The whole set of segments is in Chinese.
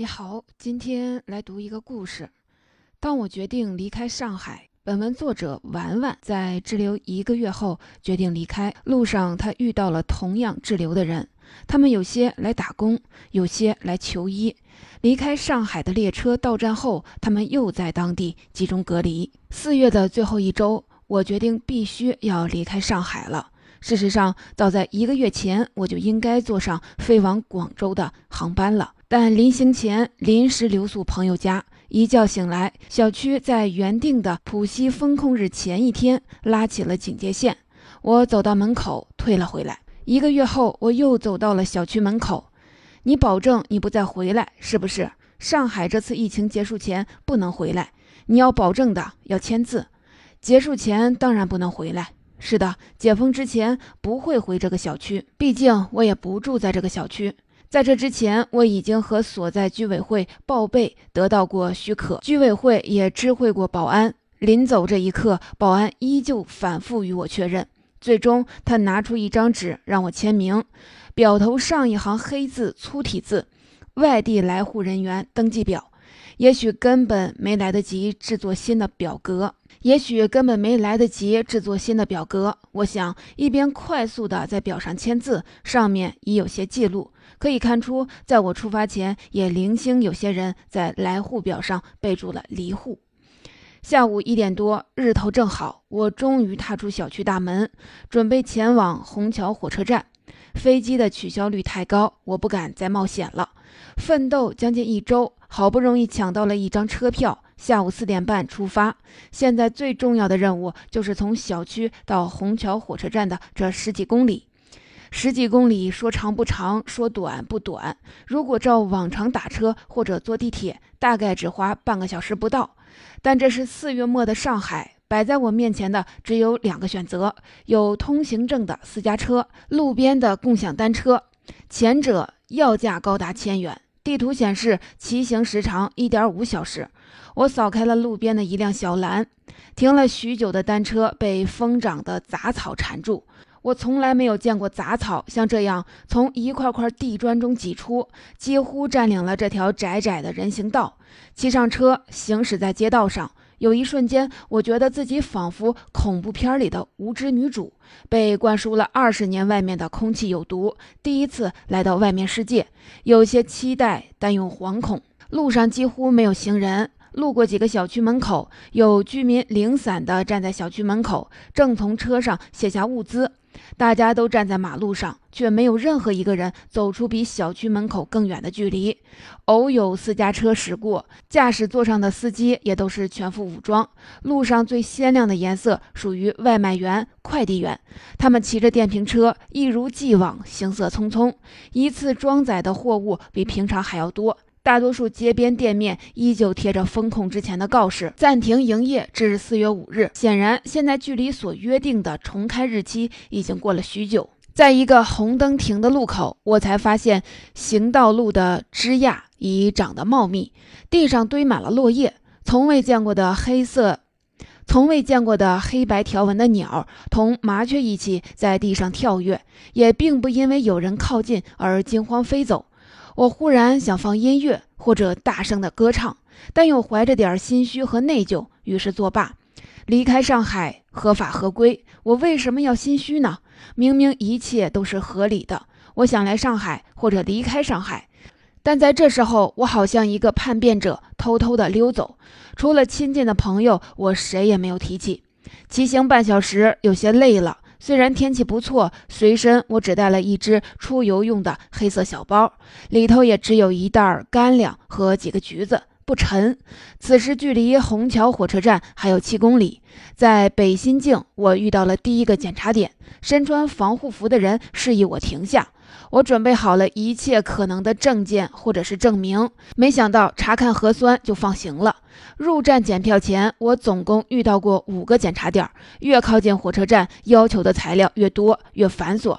你好，今天来读一个故事。当我决定离开上海，本文作者婉婉在滞留一个月后决定离开。路上，他遇到了同样滞留的人，他们有些来打工，有些来求医。离开上海的列车到站后，他们又在当地集中隔离。四月的最后一周，我决定必须要离开上海了。事实上，早在一个月前，我就应该坐上飞往广州的航班了。但临行前临时留宿朋友家，一觉醒来，小区在原定的浦西封控日前一天拉起了警戒线。我走到门口退了回来。一个月后，我又走到了小区门口。你保证你不再回来，是不是？上海这次疫情结束前不能回来，你要保证的，要签字。结束前当然不能回来。是的，解封之前不会回这个小区，毕竟我也不住在这个小区。在这之前，我已经和所在居委会报备，得到过许可。居委会也知会过保安。临走这一刻，保安依旧反复与我确认。最终，他拿出一张纸让我签名，表头上一行黑字粗体字：“外地来沪人员登记表。”也许根本没来得及制作新的表格。也许根本没来得及制作新的表格。我想一边快速地在表上签字，上面已有些记录，可以看出，在我出发前也零星有些人在来沪表上备注了离沪。下午一点多，日头正好，我终于踏出小区大门，准备前往虹桥火车站。飞机的取消率太高，我不敢再冒险了。奋斗将近一周，好不容易抢到了一张车票。下午四点半出发，现在最重要的任务就是从小区到虹桥火车站的这十几公里。十几公里说长不长，说短不短。如果照往常打车或者坐地铁，大概只花半个小时不到。但这是四月末的上海，摆在我面前的只有两个选择：有通行证的私家车，路边的共享单车。前者要价高达千元，地图显示骑行时长一点五小时。我扫开了路边的一辆小蓝，停了许久的单车被疯长的杂草缠住。我从来没有见过杂草像这样从一块块地砖中挤出，几乎占领了这条窄窄的人行道。骑上车，行驶在街道上，有一瞬间，我觉得自己仿佛恐怖片里的无知女主，被灌输了二十年外面的空气有毒，第一次来到外面世界，有些期待，但又惶恐。路上几乎没有行人。路过几个小区门口，有居民零散地站在小区门口，正从车上卸下物资。大家都站在马路上，却没有任何一个人走出比小区门口更远的距离。偶有私家车驶过，驾驶座上的司机也都是全副武装。路上最鲜亮的颜色属于外卖员、快递员，他们骑着电瓶车，一如既往行色匆匆，一次装载的货物比平常还要多。大多数街边店面依旧贴着封控之前的告示，暂停营业至四月五日。显然，现在距离所约定的重开日期已经过了许久。在一个红灯停的路口，我才发现行道路的枝桠已长得茂密，地上堆满了落叶。从未见过的黑色，从未见过的黑白条纹的鸟，同麻雀一起在地上跳跃，也并不因为有人靠近而惊慌飞走。我忽然想放音乐或者大声的歌唱，但又怀着点心虚和内疚，于是作罢。离开上海合法合规，我为什么要心虚呢？明明一切都是合理的。我想来上海或者离开上海，但在这时候，我好像一个叛变者，偷偷的溜走。除了亲近的朋友，我谁也没有提起。骑行半小时，有些累了。虽然天气不错，随身我只带了一只出游用的黑色小包，里头也只有一袋干粮和几个橘子，不沉。此时距离虹桥火车站还有七公里，在北新泾，我遇到了第一个检查点，身穿防护服的人示意我停下。我准备好了一切可能的证件或者是证明，没想到查看核酸就放行了。入站检票前，我总共遇到过五个检查点，越靠近火车站，要求的材料越多，越繁琐。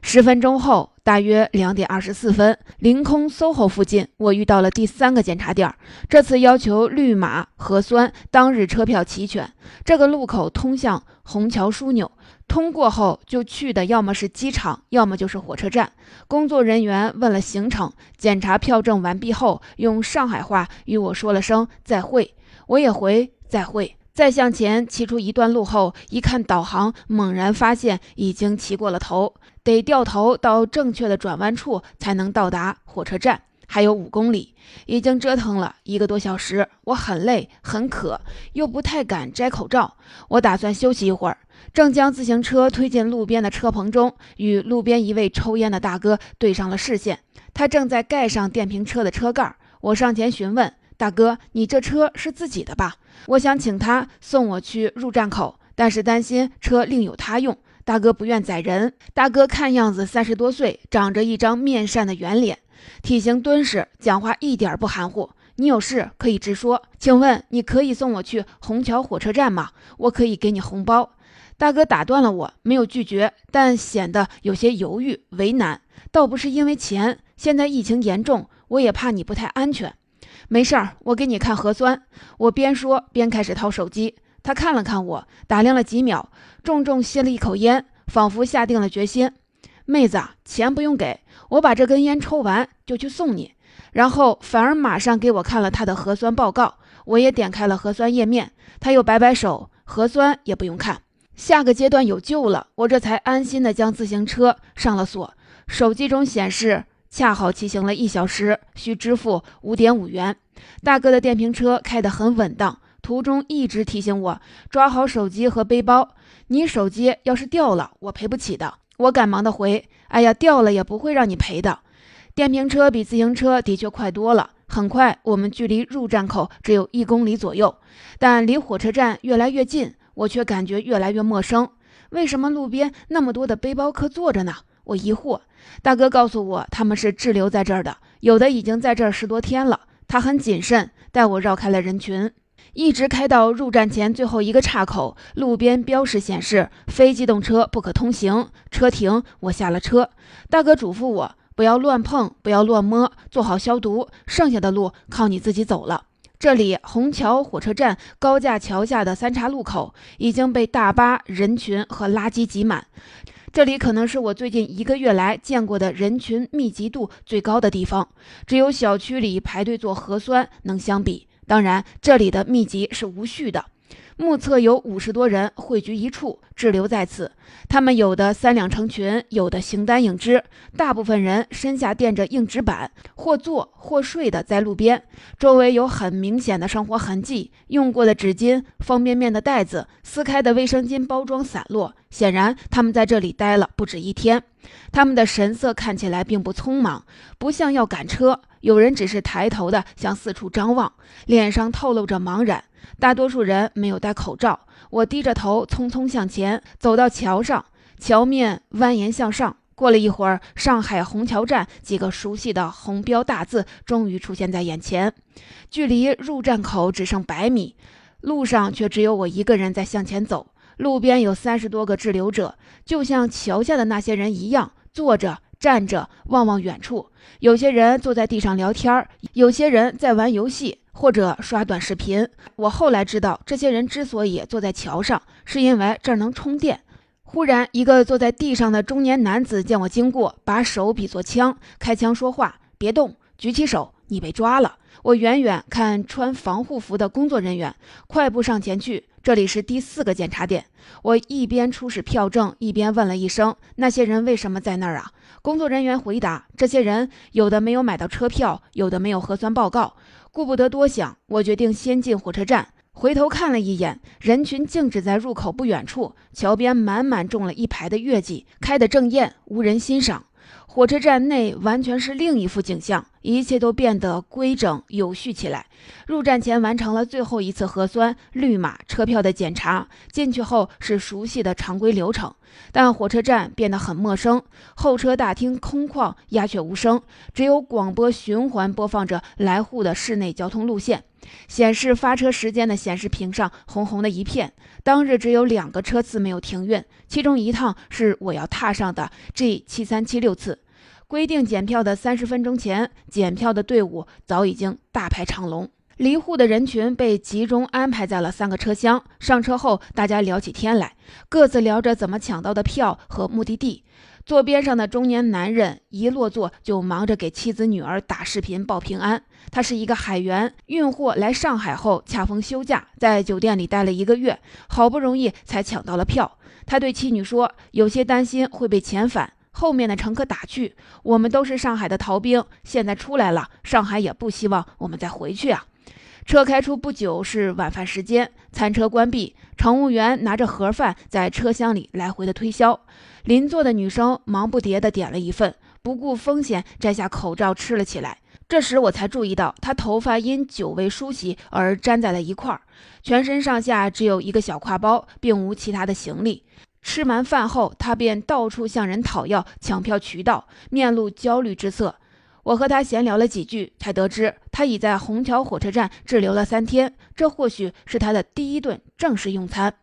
十分钟后，大约两点二十四分，凌空 SOHO 附近，我遇到了第三个检查点，这次要求绿码核酸，当日车票齐全。这个路口通向虹桥枢纽。通过后就去的要么是机场，要么就是火车站。工作人员问了行程，检查票证完毕后，用上海话与我说了声再会，我也回再会。再向前骑出一段路后，一看导航，猛然发现已经骑过了头，得掉头到正确的转弯处才能到达火车站，还有五公里，已经折腾了一个多小时，我很累很渴，又不太敢摘口罩，我打算休息一会儿，正将自行车推进路边的车棚中，与路边一位抽烟的大哥对上了视线，他正在盖上电瓶车的车盖，我上前询问。大哥，你这车是自己的吧？我想请他送我去入站口，但是担心车另有他用。大哥不愿载人。大哥看样子三十多岁，长着一张面善的圆脸，体型敦实，讲话一点不含糊。你有事可以直说。请问你可以送我去虹桥火车站吗？我可以给你红包。大哥打断了我，没有拒绝，但显得有些犹豫为难。倒不是因为钱，现在疫情严重，我也怕你不太安全。没事儿，我给你看核酸。我边说边开始掏手机。他看了看我，打量了几秒，重重吸了一口烟，仿佛下定了决心。妹子，钱不用给我，把这根烟抽完就去送你。然后反而马上给我看了他的核酸报告。我也点开了核酸页面，他又摆摆手，核酸也不用看。下个阶段有救了，我这才安心的将自行车上了锁。手机中显示。恰好骑行了一小时，需支付五点五元。大哥的电瓶车开得很稳当，途中一直提醒我抓好手机和背包。你手机要是掉了，我赔不起的。我赶忙的回：“哎呀，掉了也不会让你赔的。”电瓶车比自行车的确快多了。很快，我们距离入站口只有一公里左右，但离火车站越来越近，我却感觉越来越陌生。为什么路边那么多的背包客坐着呢？我疑惑，大哥告诉我他们是滞留在这儿的，有的已经在这儿十多天了。他很谨慎，带我绕开了人群，一直开到入站前最后一个岔口，路边标识显示非机动车不可通行，车停。我下了车，大哥嘱咐我不要乱碰，不要乱摸，做好消毒，剩下的路靠你自己走了。这里虹桥火车站高架桥下的三岔路口已经被大巴、人群和垃圾挤满。这里可能是我最近一个月来见过的人群密集度最高的地方，只有小区里排队做核酸能相比。当然，这里的密集是无序的。目测有五十多人汇聚一处，滞留在此。他们有的三两成群，有的形单影只。大部分人身下垫着硬纸板，或坐或睡的在路边，周围有很明显的生活痕迹：用过的纸巾、方便面的袋子、撕开的卫生巾包装散落。显然，他们在这里待了不止一天。他们的神色看起来并不匆忙，不像要赶车。有人只是抬头的向四处张望，脸上透露着茫然。大多数人没有戴口罩。我低着头，匆匆向前走到桥上，桥面蜿蜒向上。过了一会儿，上海虹桥站几个熟悉的红标大字终于出现在眼前。距离入站口只剩百米，路上却只有我一个人在向前走。路边有三十多个滞留者，就像桥下的那些人一样，坐着、站着，望望远处。有些人坐在地上聊天，有些人在玩游戏。或者刷短视频。我后来知道，这些人之所以坐在桥上，是因为这儿能充电。忽然，一个坐在地上的中年男子见我经过，把手比作枪，开枪说话：“别动，举起手，你被抓了。”我远远看穿防护服的工作人员，快步上前去。这里是第四个检查点。我一边出示票证，一边问了一声：“那些人为什么在那儿啊？”工作人员回答：“这些人有的没有买到车票，有的没有核酸报告。”顾不得多想，我决定先进火车站。回头看了一眼，人群静止在入口不远处，桥边满满种了一排的月季，开得正艳，无人欣赏。火车站内完全是另一幅景象，一切都变得规整有序起来。入站前完成了最后一次核酸、绿码、车票的检查，进去后是熟悉的常规流程。但火车站变得很陌生，候车大厅空旷，鸦雀无声，只有广播循环播放着来沪的市内交通路线。显示发车时间的显示屏上红红的一片。当日只有两个车次没有停运，其中一趟是我要踏上的 G 七三七六次。规定检票的三十分钟前，检票的队伍早已经大排长龙。离沪的人群被集中安排在了三个车厢。上车后，大家聊起天来，各自聊着怎么抢到的票和目的地。坐边上的中年男人一落座就忙着给妻子女儿打视频报平安。他是一个海员，运货来上海后恰逢休假，在酒店里待了一个月，好不容易才抢到了票。他对妻女说：“有些担心会被遣返，后面的乘客打趣：我们都是上海的逃兵，现在出来了，上海也不希望我们再回去啊。”车开出不久是晚饭时间，餐车关闭，乘务员拿着盒饭在车厢里来回的推销。邻座的女生忙不迭地点了一份，不顾风险摘下口罩吃了起来。这时我才注意到，她头发因久未梳洗而粘在了一块儿，全身上下只有一个小挎包，并无其他的行李。吃完饭后，他便到处向人讨要抢票渠道，面露焦虑之色。我和他闲聊了几句，才得知他已在虹桥火车站滞留了三天，这或许是他的第一顿正式用餐。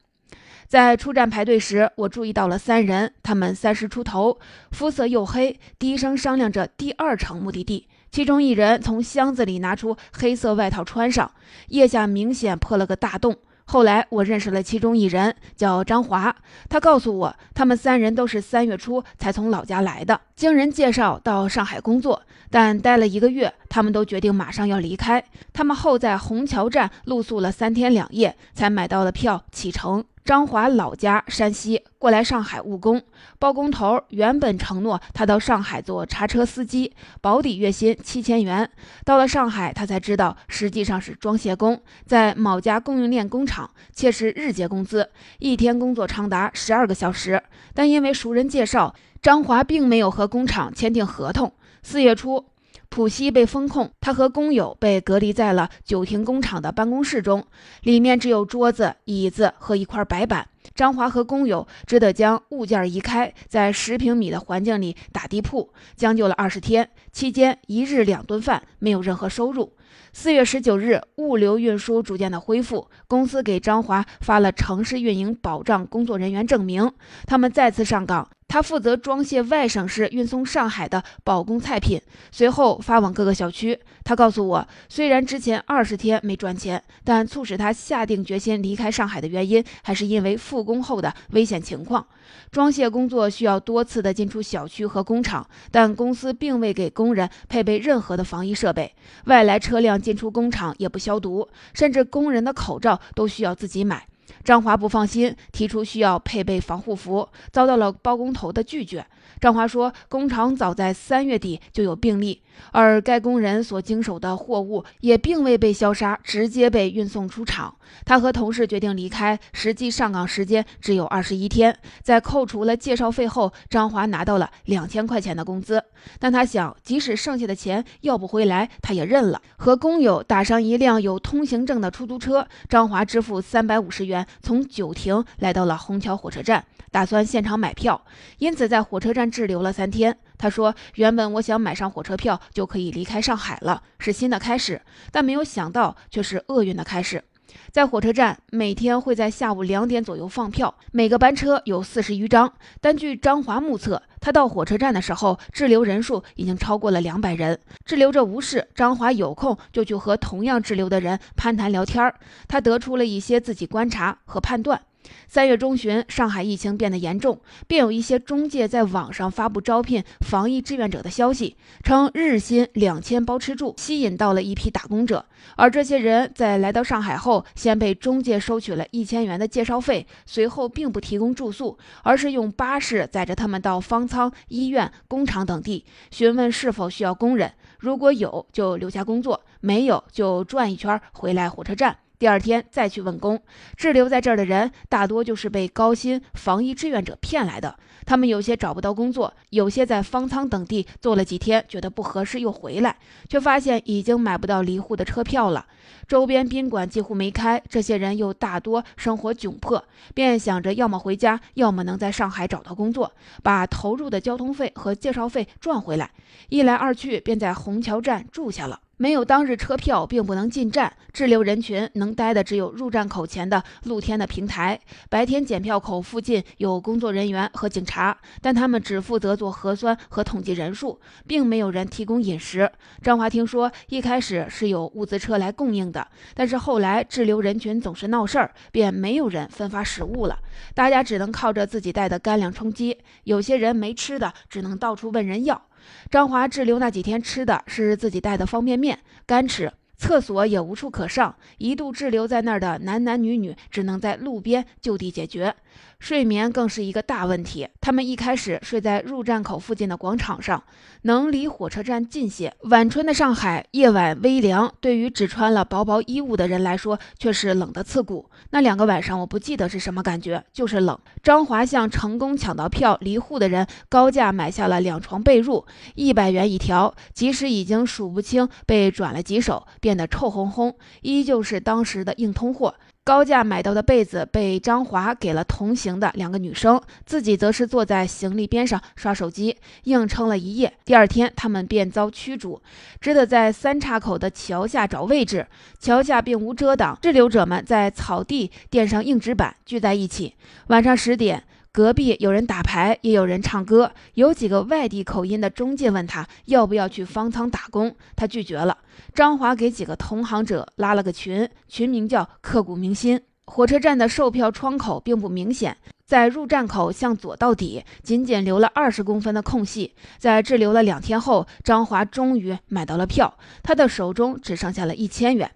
在出站排队时，我注意到了三人，他们三十出头，肤色黝黑，低声商量着第二程目的地。其中一人从箱子里拿出黑色外套穿上，腋下明显破了个大洞。后来我认识了其中一人，叫张华。他告诉我，他们三人都是三月初才从老家来的，经人介绍到上海工作，但待了一个月，他们都决定马上要离开。他们后在虹桥站露宿了三天两夜，才买到了票启程。张华老家山西，过来上海务工。包工头原本承诺他到上海做叉车司机，保底月薪七千元。到了上海，他才知道实际上是装卸工，在某家供应链工厂，且是日结工资，一天工作长达十二个小时。但因为熟人介绍，张华并没有和工厂签订合同。四月初。浦西被封控，他和工友被隔离在了九亭工厂的办公室中，里面只有桌子、椅子和一块白板。张华和工友只得将物件移开，在十平米的环境里打地铺，将就了二十天，期间一日两顿饭，没有任何收入。四月十九日，物流运输逐渐的恢复，公司给张华发了城市运营保障工作人员证明，他们再次上岗。他负责装卸外省市运送上海的保供菜品，随后发往各个小区。他告诉我，虽然之前二十天没赚钱，但促使他下定决心离开上海的原因，还是因为复工后的危险情况。装卸工作需要多次的进出小区和工厂，但公司并未给工人配备任何的防疫设备，外来车辆进出工厂也不消毒，甚至工人的口罩都需要自己买。张华不放心，提出需要配备防护服，遭到了包工头的拒绝。张华说，工厂早在三月底就有病例。而该工人所经手的货物也并未被消杀，直接被运送出厂。他和同事决定离开，实际上岗时间只有二十一天。在扣除了介绍费后，张华拿到了两千块钱的工资。但他想，即使剩下的钱要不回来，他也认了。和工友打上一辆有通行证的出租车，张华支付三百五十元，从九亭来到了虹桥火车站，打算现场买票，因此在火车站滞留了三天。他说：“原本我想买上火车票就可以离开上海了，是新的开始。但没有想到却是厄运的开始。在火车站，每天会在下午两点左右放票，每个班车有四十余张。但据张华目测，他到火车站的时候，滞留人数已经超过了两百人。滞留着无事，张华有空就去和同样滞留的人攀谈聊天他得出了一些自己观察和判断。”三月中旬，上海疫情变得严重，便有一些中介在网上发布招聘防疫志愿者的消息，称日薪两千包吃住，吸引到了一批打工者。而这些人在来到上海后，先被中介收取了一千元的介绍费，随后并不提供住宿，而是用巴士载着他们到方舱、医院、工厂等地，询问是否需要工人，如果有就留下工作，没有就转一圈回来火车站。第二天再去问工，滞留在这儿的人大多就是被高薪防疫志愿者骗来的。他们有些找不到工作，有些在方舱等地做了几天，觉得不合适又回来，却发现已经买不到离沪的车票了。周边宾馆几乎没开，这些人又大多生活窘迫，便想着要么回家，要么能在上海找到工作，把投入的交通费和介绍费赚回来。一来二去，便在虹桥站住下了。没有当日车票，并不能进站。滞留人群能待的只有入站口前的露天的平台。白天检票口附近有工作人员和警察，但他们只负责做核酸和统计人数，并没有人提供饮食。张华听说一开始是有物资车来供应的，但是后来滞留人群总是闹事儿，便没有人分发食物了。大家只能靠着自己带的干粮充饥，有些人没吃的，只能到处问人要。张华滞留那几天吃的是自己带的方便面，干吃。厕所也无处可上，一度滞留在那儿的男男女女只能在路边就地解决。睡眠更是一个大问题。他们一开始睡在入站口附近的广场上，能离火车站近些。晚春的上海夜晚微凉，对于只穿了薄薄衣物的人来说却是冷得刺骨。那两个晚上我不记得是什么感觉，就是冷。张华向成功抢到票离沪的人高价买下了两床被褥，一百元一条。即使已经数不清被转了几手，变得臭烘烘，依旧是当时的硬通货。高价买到的被子被张华给了同行的两个女生，自己则是坐在行李边上刷手机，硬撑了一夜。第二天，他们便遭驱逐，只得在三岔口的桥下找位置。桥下并无遮挡，滞留者们在草地垫上硬纸板，聚在一起。晚上十点。隔壁有人打牌，也有人唱歌。有几个外地口音的中介问他要不要去方舱打工，他拒绝了。张华给几个同行者拉了个群，群名叫“刻骨铭心”。火车站的售票窗口并不明显，在入站口向左到底，仅仅留了二十公分的空隙。在滞留了两天后，张华终于买到了票，他的手中只剩下了一千元。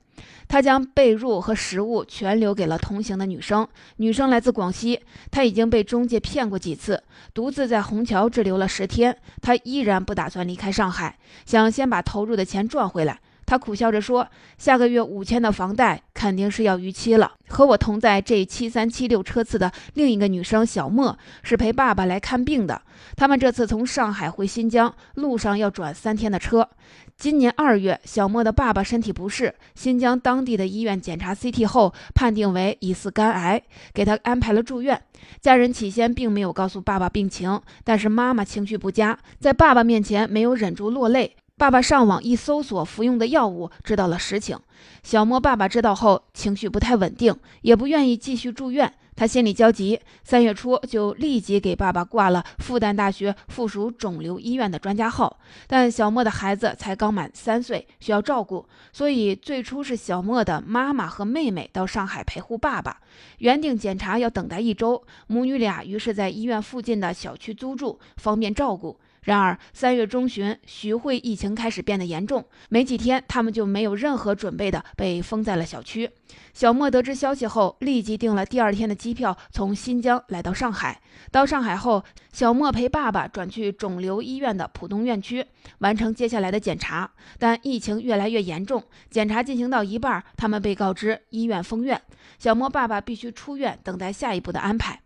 他将被褥和食物全留给了同行的女生。女生来自广西，她已经被中介骗过几次，独自在虹桥滞留了十天。她依然不打算离开上海，想先把投入的钱赚回来。他苦笑着说：“下个月五千的房贷肯定是要逾期了。”和我同在这七三七六车次的另一个女生小莫是陪爸爸来看病的。他们这次从上海回新疆，路上要转三天的车。今年二月，小莫的爸爸身体不适，新疆当地的医院检查 CT 后判定为疑似肝癌，给他安排了住院。家人起先并没有告诉爸爸病情，但是妈妈情绪不佳，在爸爸面前没有忍住落泪。爸爸上网一搜索服用的药物，知道了实情。小莫爸爸知道后，情绪不太稳定，也不愿意继续住院。他心里焦急，三月初就立即给爸爸挂了复旦大学附属肿瘤医院的专家号。但小莫的孩子才刚满三岁，需要照顾，所以最初是小莫的妈妈和妹妹到上海陪护爸爸。原定检查要等待一周，母女俩于是在医院附近的小区租住，方便照顾。然而三月中旬，徐汇疫情开始变得严重，没几天，他们就没有任何准备的被封在了小区。小莫得知消息后，立即订了第二天的机票，从新疆来到上海。到上海后，小莫陪爸爸转去肿瘤医院的浦东院区，完成接下来的检查。但疫情越来越严重，检查进行到一半，他们被告知医院封院，小莫爸爸必须出院，等待下一步的安排。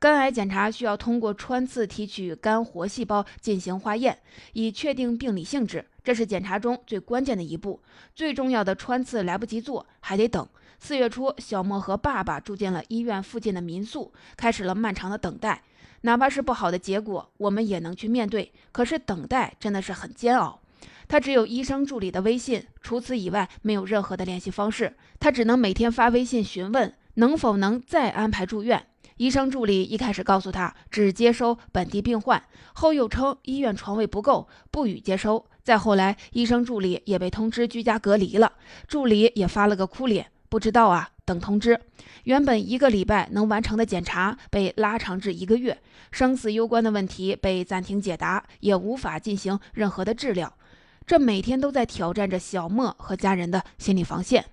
肝癌检查需要通过穿刺提取肝活细胞进行化验，以确定病理性质。这是检查中最关键的一步。最重要的穿刺来不及做，还得等。四月初，小莫和爸爸住进了医院附近的民宿，开始了漫长的等待。哪怕是不好的结果，我们也能去面对。可是等待真的是很煎熬。他只有医生助理的微信，除此以外没有任何的联系方式。他只能每天发微信询问能否能再安排住院。医生助理一开始告诉他只接收本地病患，后又称医院床位不够，不予接收。再后来，医生助理也被通知居家隔离了，助理也发了个哭脸，不知道啊，等通知。原本一个礼拜能完成的检查被拉长至一个月，生死攸关的问题被暂停解答，也无法进行任何的治疗。这每天都在挑战着小莫和家人的心理防线。